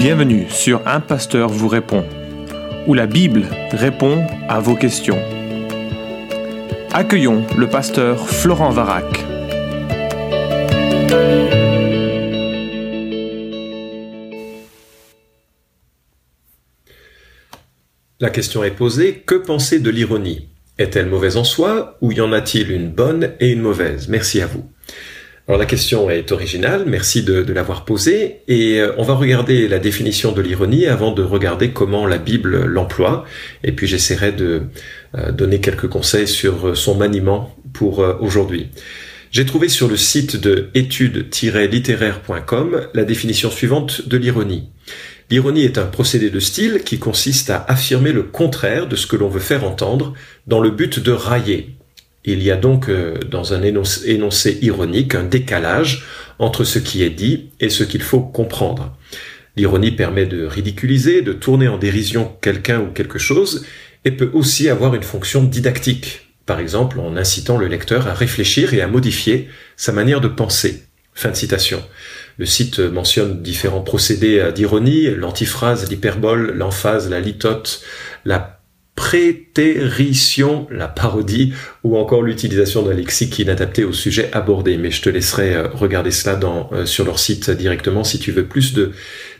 Bienvenue sur Un Pasteur vous répond, où la Bible répond à vos questions. Accueillons le pasteur Florent Varac. La question est posée, que penser de l'ironie? Est-elle mauvaise en soi ou y en a-t-il une bonne et une mauvaise? Merci à vous. Alors la question est originale, merci de, l'avoir posée, et euh, on va regarder la définition de l'ironie avant de regarder comment la Bible l'emploie, et puis j'essaierai de euh, donner quelques conseils sur son maniement pour euh, aujourd'hui. J'ai trouvé sur le site de études-littéraires.com la définition suivante de l'ironie. L'ironie est un procédé de style qui consiste à affirmer le contraire de ce que l'on veut faire entendre dans le but de railler, il y a donc euh, dans un énoncé, ironique un décalage entre ce qui est dit et ce qu'il faut comprendre. L'ironie permet de ridiculiser, de tourner en dérision quelqu'un ou quelque chose, et peut aussi avoir une fonction didactique, par exemple en incitant le lecteur à réfléchir et à modifier sa manière de penser. Fin de citation. Le site mentionne différents procédés d'ironie, l'antiphrase, l'hyperbole, l'emphase, la litote, la prétérition, la parodie, ou encore l'utilisation d'un lexique inadapté au sujet abordé. Mais je te laisserai euh, regarder cela euh, sur leur site directement si tu veux plus de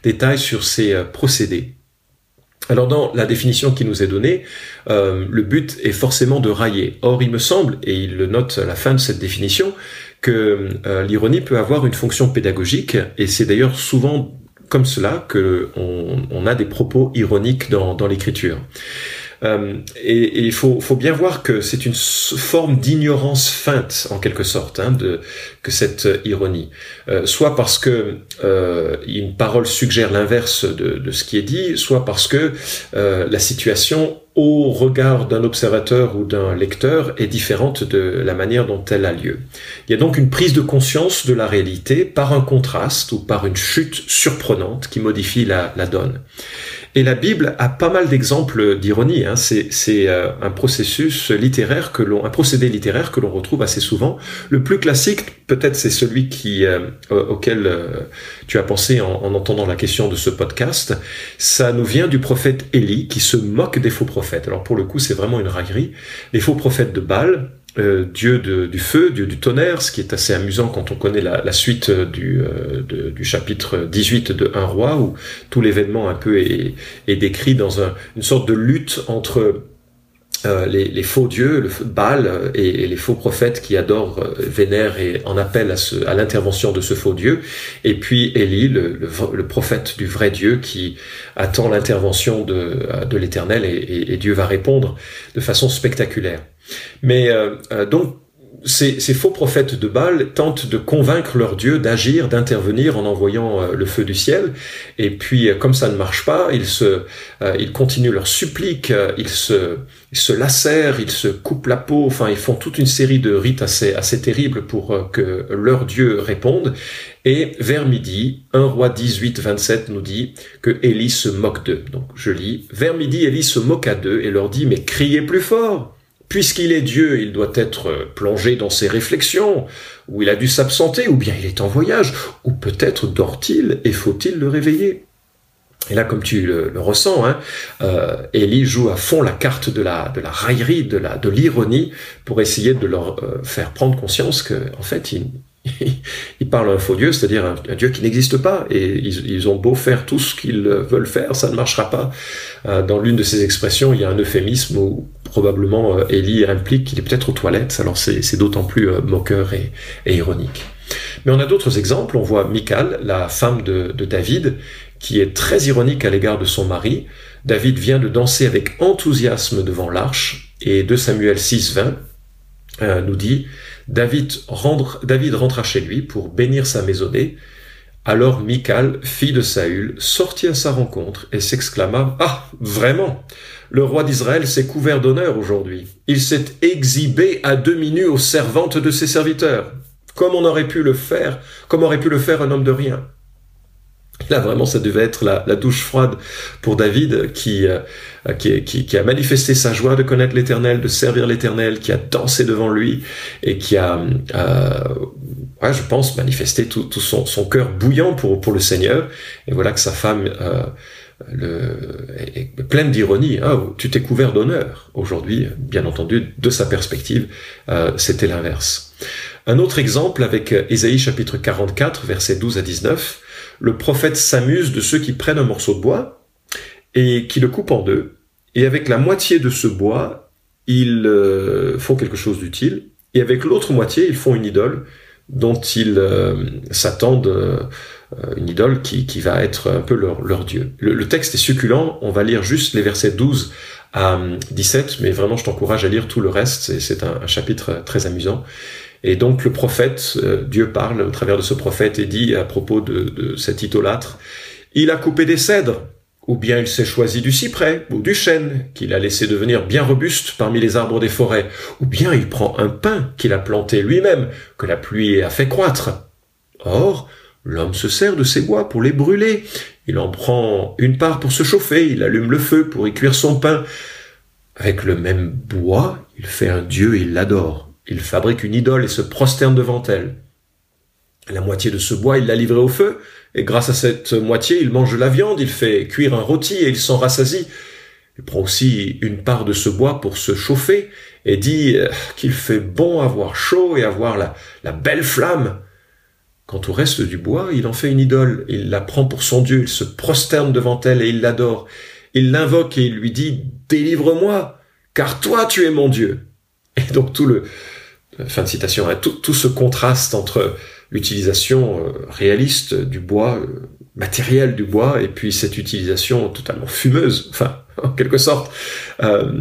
détails sur ces euh, procédés. Alors dans la définition qui nous est donnée, le but est forcément de railler. Or, il me semble, et il le note à la fin de cette définition, que l'ironie peut avoir une fonction pédagogique, et c'est d'ailleurs souvent comme cela que on, a des propos ironiques dans l'écriture. Euh, et, il faut, bien voir que c'est une forme d'ignorance feinte, en quelque sorte, hein, de, que cette ironie. Euh, soit parce que euh, une parole suggère l'inverse de, de, ce qui est dit, soit parce que euh, la situation au regard d'un observateur ou d'un lecteur est différente de la manière dont elle a lieu. Il y a donc une prise de conscience de la réalité par un contraste ou par une chute surprenante qui modifie la, la donne. Et la Bible a pas mal d'exemples d'ironie. Hein. C'est euh, un processus littéraire que l'on, un procédé littéraire que l'on retrouve assez souvent. Le plus classique, peut-être, c'est celui qui euh, auquel euh, tu as pensé en, en, entendant la question de ce podcast. Ça nous vient du prophète Élie qui se moque des faux prophètes. Alors pour le coup, c'est vraiment une raillerie. Les faux prophètes de Baal, euh, dieu du feu, dieu du tonnerre, ce qui est assez amusant quand on connaît la, suite du, euh, du, chapitre 18 de Un roi, où tout l'événement un peu est, décrit dans une sorte de lutte entre euh, les, faux dieux, Baal et, les faux prophètes qui adorent, vénèrent et en appellent à, l'intervention de ce faux dieu, et puis Élie, le, prophète du vrai Dieu qui attend l'intervention de, de l'Éternel et Dieu va répondre de façon spectaculaire. Mais euh, euh, donc, ces, faux prophètes de Baal tentent de convaincre leur Dieu d'agir, d'intervenir en envoyant euh, le feu du ciel. Et puis, comme ça ne marche pas, ils se, ils continuent leur supplique, ils se, ils se lacèrent, ils se coupent la peau. Enfin, ils font toute une série de rites assez, assez terribles pour que leur Dieu réponde. Et vers midi, un roi 18, 27 nous dit que Élie se moque d'eux. Donc, je lis. Vers midi, Élie se moqua d'eux et leur dit, mais criez plus fort. Puisqu'il est Dieu, il doit être plongé dans ses réflexions, ou il a dû s'absenter, ou bien il est en voyage, ou peut-être dort-il et faut-il le réveiller. Et là, comme tu le, ressens, hein, euh, Ellie joue à fond la carte de la, de la raillerie, de la, de l'ironie, pour essayer de leur euh, faire prendre conscience que, en fait, il, ils parlent un faux Dieu, c'est-à-dire un, Dieu qui n'existe pas, et ils, ont beau faire tout ce qu'ils veulent faire, ça ne marchera pas. Euh, dans l'une de ces expressions, il y a un euphémisme où probablement euh, Élie implique qu'il est peut-être aux toilettes, alors c'est d'autant plus euh, moqueur et, ironique. Mais on a d'autres exemples, on voit Michal, la femme de, de David, qui est très ironique à l'égard de son mari. David vient de danser avec enthousiasme devant l'arche, et 2 Samuel 6, 20 nous dit David, rentra chez lui pour bénir sa maisonnée. Alors Michal, fille de Saül, sortit à sa rencontre et s'exclama Ah, vraiment Le roi d'Israël s'est couvert d'honneur aujourd'hui. Il s'est exhibé à demi nu aux servantes de ses serviteurs. Comme on aurait pu le faire, comme aurait pu le faire un homme de rien. Là, vraiment, ça devait être la, douche froide pour David euh, qui, qui, qui, a manifesté sa joie de connaître l'Éternel, de servir l'Éternel, qui a dansé devant lui et qui a euh, ouais, je pense, manifester tout, tout son, son, cœur bouillant pour, pour le Seigneur. Et voilà que sa femme euh, le, est pleine d'ironie. Ah, tu t'es couvert d'honneur. Aujourd'hui, bien entendu, de sa perspective, euh, c'était l'inverse. Un autre exemple avec Ésaïe chapitre 44, versets 12 à 19. Le prophète s'amuse de ceux qui prennent un morceau de bois et qui le coupent en deux. Et avec la moitié de ce bois, ils euh, font quelque chose d'utile. Et avec l'autre moitié, ils font une idole dont ils euh, s'attendent, euh, une idole qui, qui, va être un peu leur, leur Dieu. Le, texte est succulent, on va lire juste les versets 12 à 17, mais vraiment je t'encourage à lire tout le reste, c'est un, un, chapitre très amusant. Et donc le prophète, Dieu parle au travers de ce prophète et dit à propos de, cet idolâtre, il a coupé des cèdres ou bien il s'est choisi du cyprès ou du chêne qu'il a laissé devenir bien robuste parmi les arbres des forêts, ou bien il prend un pin qu'il a planté lui-même, que la pluie a fait croître. Or, l'homme se sert de ces bois pour les brûler, il en prend une part pour se chauffer, il allume le feu pour y cuire son pain. Avec le même bois, il fait un dieu et il l'adore. Il fabrique une idole et se prosterne devant elle. La moitié de ce bois, il l'a livré au feu, et grâce à cette moitié, il mange de la viande, il fait cuire un rôti et il s'en rassasie. Il prend aussi une part de ce bois pour se chauffer et dit euh, qu'il fait bon avoir chaud et avoir la, la belle flamme. Quant au reste du bois, il en fait une idole, il la prend pour son Dieu, il se prosterne devant elle et il l'adore. Il l'invoque et il lui dit Délivre-moi, car toi tu es mon Dieu. Et donc tout le, fin de citation, hein, tout, ce contraste entre l'utilisation euh, réaliste du bois, euh, matériel du bois, et puis cette utilisation totalement fumeuse, enfin, en quelque sorte, euh,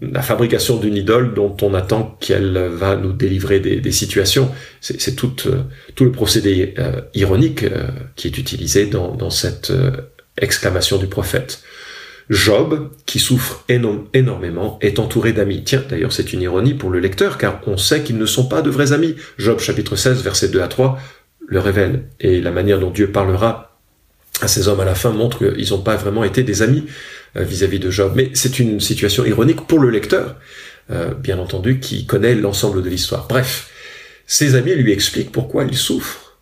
la fabrication d'une idole dont on attend qu'elle va nous délivrer des, situations. C'est tout, euh, le procédé ironique qui est utilisé dans cette exclamation du prophète. Job, qui souffre énormément, est entouré d'amis. Tiens, d'ailleurs, c'est une ironie pour le lecteur, car on sait qu'ils ne sont pas de vrais amis. Job chapitre 16, versets 2 à 3, le révèle. Et la manière dont Dieu parlera à ces hommes à la fin montre qu'ils n'ont pas vraiment été des amis euh, vis-à-vis de Job. Mais c'est une situation ironique pour le lecteur, euh, bien entendu, qui connaît l'ensemble de l'histoire. Bref, ses amis lui expliquent pourquoi il souffre,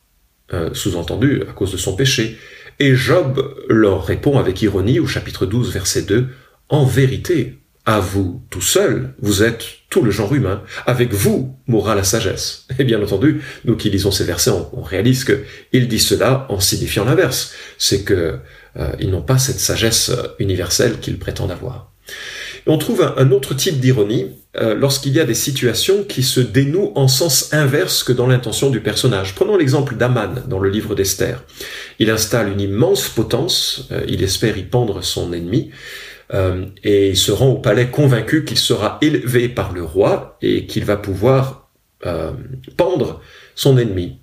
euh, sous-entendu à cause de son péché. Et Job leur répond avec ironie au chapitre 12, verset 2, En vérité, à vous tout seul, vous êtes tout le genre humain. Avec vous mourra la sagesse. Et bien entendu, nous qui lisons ces versets, on, réalise qu'il dit cela en signifiant l'inverse. C'est que euh, ils n'ont pas cette sagesse universelle qu'ils prétendent avoir. on trouve un, autre type d'ironie euh, lorsqu'il y a des situations qui se dénouent en sens inverse que dans l'intention du personnage. Prenons l'exemple d'Aman dans le livre d'Esther. Il installe une immense potence, euh, il espère y pendre son ennemi, euh, et il se rend au palais convaincu qu'il sera élevé par le roi et qu'il va pouvoir euh, pendre son ennemi.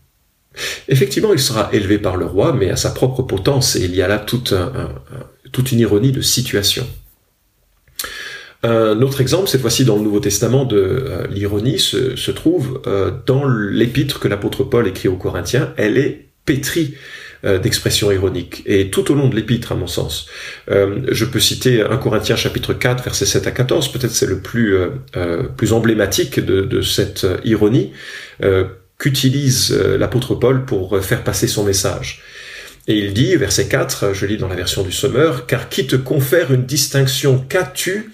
Effectivement, il sera élevé par le roi, mais à sa propre potence, et il y a là toute, toute une ironie de situation. Un autre exemple, cette fois-ci dans le Nouveau Testament de l'ironie, se, trouve dans l'épître que l'apôtre Paul écrit aux Corinthiens. Elle est pétrie euh, d'expression ironique. Et tout au long de l'épître, à mon sens. Euh, je peux citer 1 Corinthiens chapitre 4, versets 7 à 14, peut-être c'est le plus, euh, emblématique de, de cette ironie qu'utilise l'apôtre Paul pour faire passer son message. Et il dit, verset 4, je lis dans la version du Sommeur, car qui te confère une distinction qu'as-tu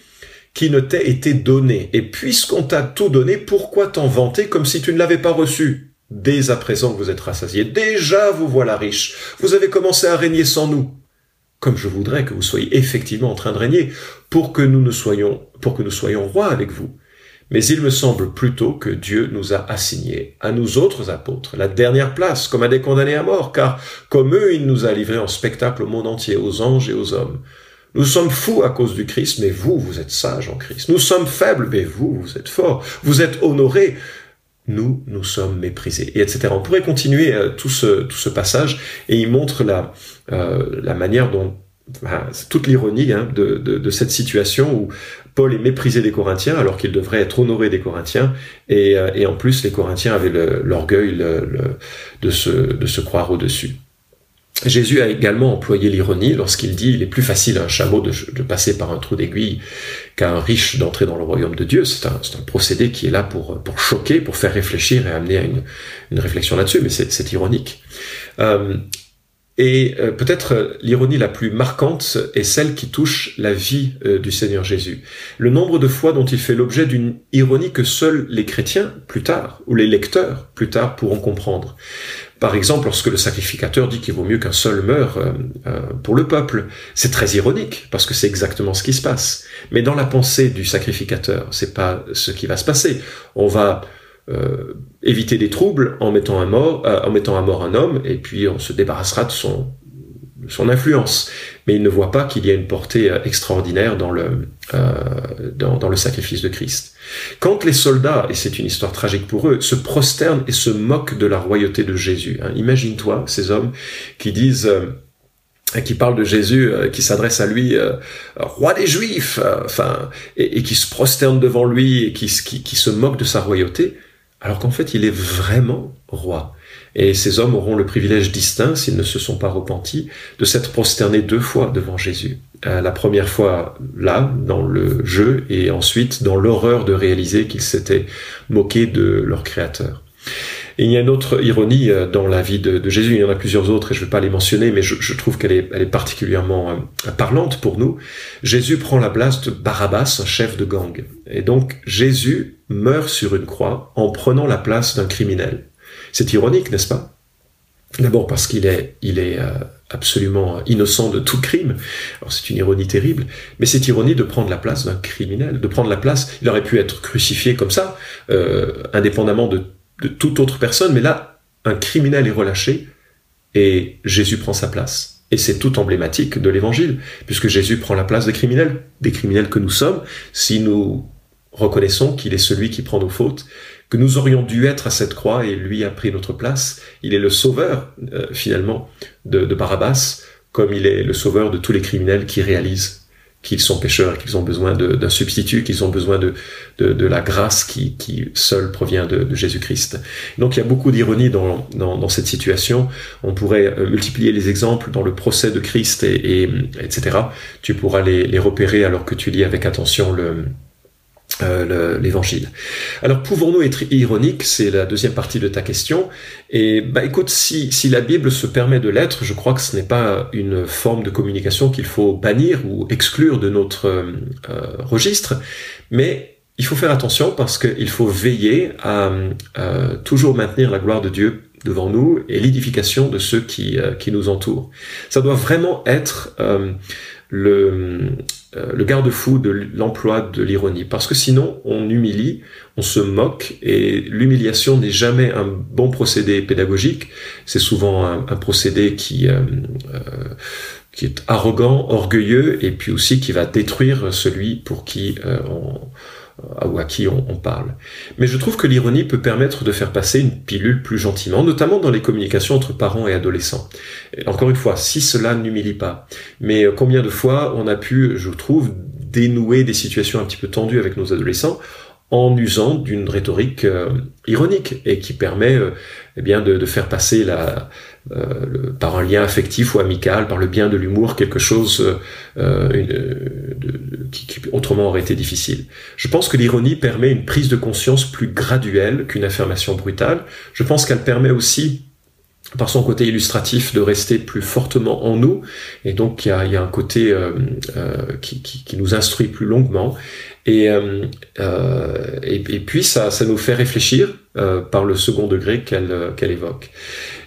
qui ne t'ait été donné Et puisqu'on t'a tout donné, pourquoi t'en vanter comme si tu ne l'avais pas reçu? Dès à présent que vous êtes rassasiés, déjà vous voilà riche. Vous avez commencé à régner sans nous. Comme je voudrais que vous soyez effectivement en train de régner pour que nous ne soyons, pour que nous soyons rois avec vous. Mais il me semble plutôt que Dieu nous a assigné, à nous autres apôtres, la dernière place, comme à des condamnés à mort, car comme eux, il nous a livrés en spectacle au monde entier, aux anges et aux hommes. Nous sommes fous à cause du Christ, mais vous, vous êtes sages en Christ. Nous sommes faibles, mais vous, vous êtes forts. Vous êtes honorés, nous, nous sommes méprisés, et etc. On pourrait continuer euh, tout, ce, passage, et il montre la, euh, la manière dont, toute l'ironie hein, de, cette situation où Paul est méprisé des Corinthiens alors qu'il devrait être honoré des Corinthiens, et, euh, en plus les Corinthiens avaient l'orgueil de, se, de se croire au-dessus. Jésus a également employé l'ironie lorsqu'il dit il est plus facile à un chameau de, passer par un trou d'aiguille qu'à un riche d'entrer dans le royaume de Dieu. C'est un, procédé qui est là pour, choquer, pour faire réfléchir et amener à une, une réflexion là-dessus, mais c'est ironique. Euh, et euh, peut-être euh, l'ironie la plus marquante est celle qui touche la vie euh, du Seigneur Jésus. Le nombre de fois dont il fait l'objet d'une ironie que seuls les chrétiens, plus tard, ou les lecteurs, plus tard, pourront comprendre. Par exemple, lorsque le sacrificateur dit qu'il vaut mieux qu'un seul meure pour le peuple, c'est très ironique parce que c'est exactement ce qui se passe. Mais dans la pensée du sacrificateur, c'est pas ce qui va se passer. On va euh, éviter des troubles en mettant, à mort, euh, en mettant à mort un homme, et puis on se débarrassera de son, son influence. Mais il ne voit pas qu'il y a une portée euh, extraordinaire dans le, dans, dans, le sacrifice de Christ. Quand les soldats, et c'est une histoire tragique pour eux, se prosternent et se moquent de la royauté de Jésus, hein, imagine-toi ces hommes qui disent qui parlent de Jésus, qui s'adresse à lui, roi des Juifs, enfin, et, qui se prosternent devant lui et qui, qui, qui se moquent de sa royauté alors qu'en fait il est vraiment roi. Et ces hommes auront le privilège distinct, s'ils ne se sont pas repentis, de s'être prosternés deux fois devant Jésus. Euh, la première fois là, dans le jeu, et ensuite dans l'horreur de réaliser qu'ils s'étaient moqués de leur Créateur. Et il y a une autre ironie euh, dans la vie de, Jésus, il y en a plusieurs autres et je ne vais pas les mentionner, mais je, trouve qu'elle est, particulièrement euh, parlante pour nous. Jésus prend la place de Barabbas, un chef de gang. Et donc Jésus meurt sur une croix en prenant la place d'un criminel. C'est ironique, n'est-ce pas? D'abord parce qu'il est, il est euh, absolument innocent de tout crime. Alors c'est une ironie terrible, mais c'est ironie de prendre la place d'un criminel, de prendre la place. Il aurait pu être crucifié comme ça, indépendamment de de toute autre personne, mais là, un criminel est relâché et Jésus prend sa place. Et c'est tout emblématique de l'évangile, puisque Jésus prend la place des criminels, des criminels que nous sommes, si nous reconnaissons qu'il est celui qui prend nos fautes, que nous aurions dû être à cette croix et lui a pris notre place. Il est le sauveur, euh, finalement, de, de Barabbas, comme il est le sauveur de tous les criminels qui réalisent qu'ils sont pécheurs qu'ils ont besoin d'un substitut, qu'ils ont besoin de, de, la grâce qui, seule provient de, Jésus-Christ. Donc il y a beaucoup d'ironie dans, dans, cette situation. On pourrait euh, multiplier les exemples dans le procès de Christ, et, et etc. Tu pourras les repérer alors que tu lis avec attention le, euh, l'évangile. Alors pouvons-nous être ironiques? C'est la deuxième partie de ta question. Et bah écoute, si, si la Bible se permet de l'être, je crois que ce n'est pas une forme de communication qu'il faut bannir ou exclure de notre euh, euh, registre, mais il faut faire attention parce qu'il faut veiller à toujours maintenir la gloire de Dieu devant nous et l'édification de ceux qui, qui nous entourent. Ça doit vraiment être le, euh, le garde-fou de l'emploi de l'ironie, parce que sinon on humilie, on se moque, et l'humiliation n'est jamais un bon procédé pédagogique, c'est souvent un, procédé qui, euh, euh, qui est arrogant, orgueilleux, et puis aussi qui va détruire celui pour qui on ou à qui on, parle. Mais je trouve que l'ironie peut permettre de faire passer une pilule plus gentiment, notamment dans les communications entre parents et adolescents. encore une fois, si cela n'humilie pas. Mais combien de fois on a pu, je trouve, dénouer des situations un petit peu tendues avec nos adolescents en usant d'une rhétorique euh, ironique et qui permet euh, eh bien de, faire passer la, euh, par un lien affectif ou amical, par le bien de l'humour, quelque chose qui, qui, autrement aurait été difficile. Je pense que l'ironie permet une prise de conscience plus graduelle qu'une affirmation brutale. Je pense qu'elle permet aussi par son côté illustratif de rester plus fortement en nous et donc il y a, un côté euh, euh, qui, nous instruit plus longuement et, euh, euh et, et, puis ça, ça nous fait réfléchir euh, par le second degré qu'elle qu'elle évoque.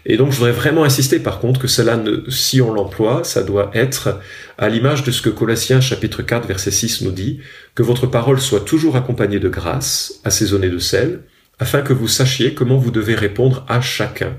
Et donc je voudrais vraiment insister par contre que cela ne, si on l'emploie ça doit être à l'image de ce que Colossiens chapitre 4 verset 6 nous dit que votre parole soit toujours accompagnée de grâce assaisonnée de sel afin que vous sachiez comment vous devez répondre à chacun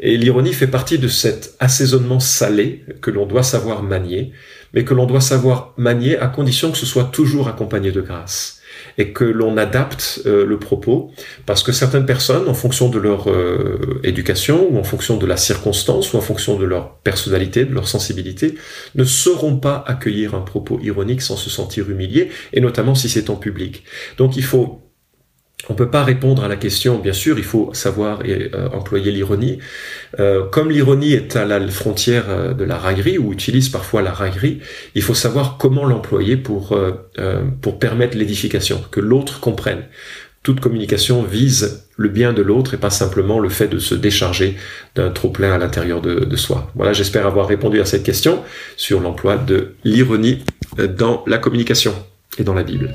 et l'ironie fait partie de cet assaisonnement salé que l'on doit savoir manier, mais que l'on doit savoir manier à condition que ce soit toujours accompagné de grâce et que l'on adapte euh, le propos parce que certaines personnes, en fonction de leur euh, éducation ou en fonction de la circonstance ou en fonction de leur personnalité, de leur sensibilité, ne sauront pas accueillir un propos ironique sans se sentir humilié et notamment si c'est en public. Donc il faut on ne peut pas répondre à la question, bien sûr, il faut savoir et, euh, employer l'ironie. Euh, comme l'ironie est à la frontière euh, de la raillerie, ou utilise parfois la raillerie, il faut savoir comment l'employer pour, permettre l'édification, que l'autre comprenne. Toute communication vise le bien de l'autre et pas simplement le fait de se décharger d'un trop-plein à l'intérieur de soi. Voilà, j'espère avoir répondu à cette question sur l'emploi de l'ironie dans la communication et dans la Bible.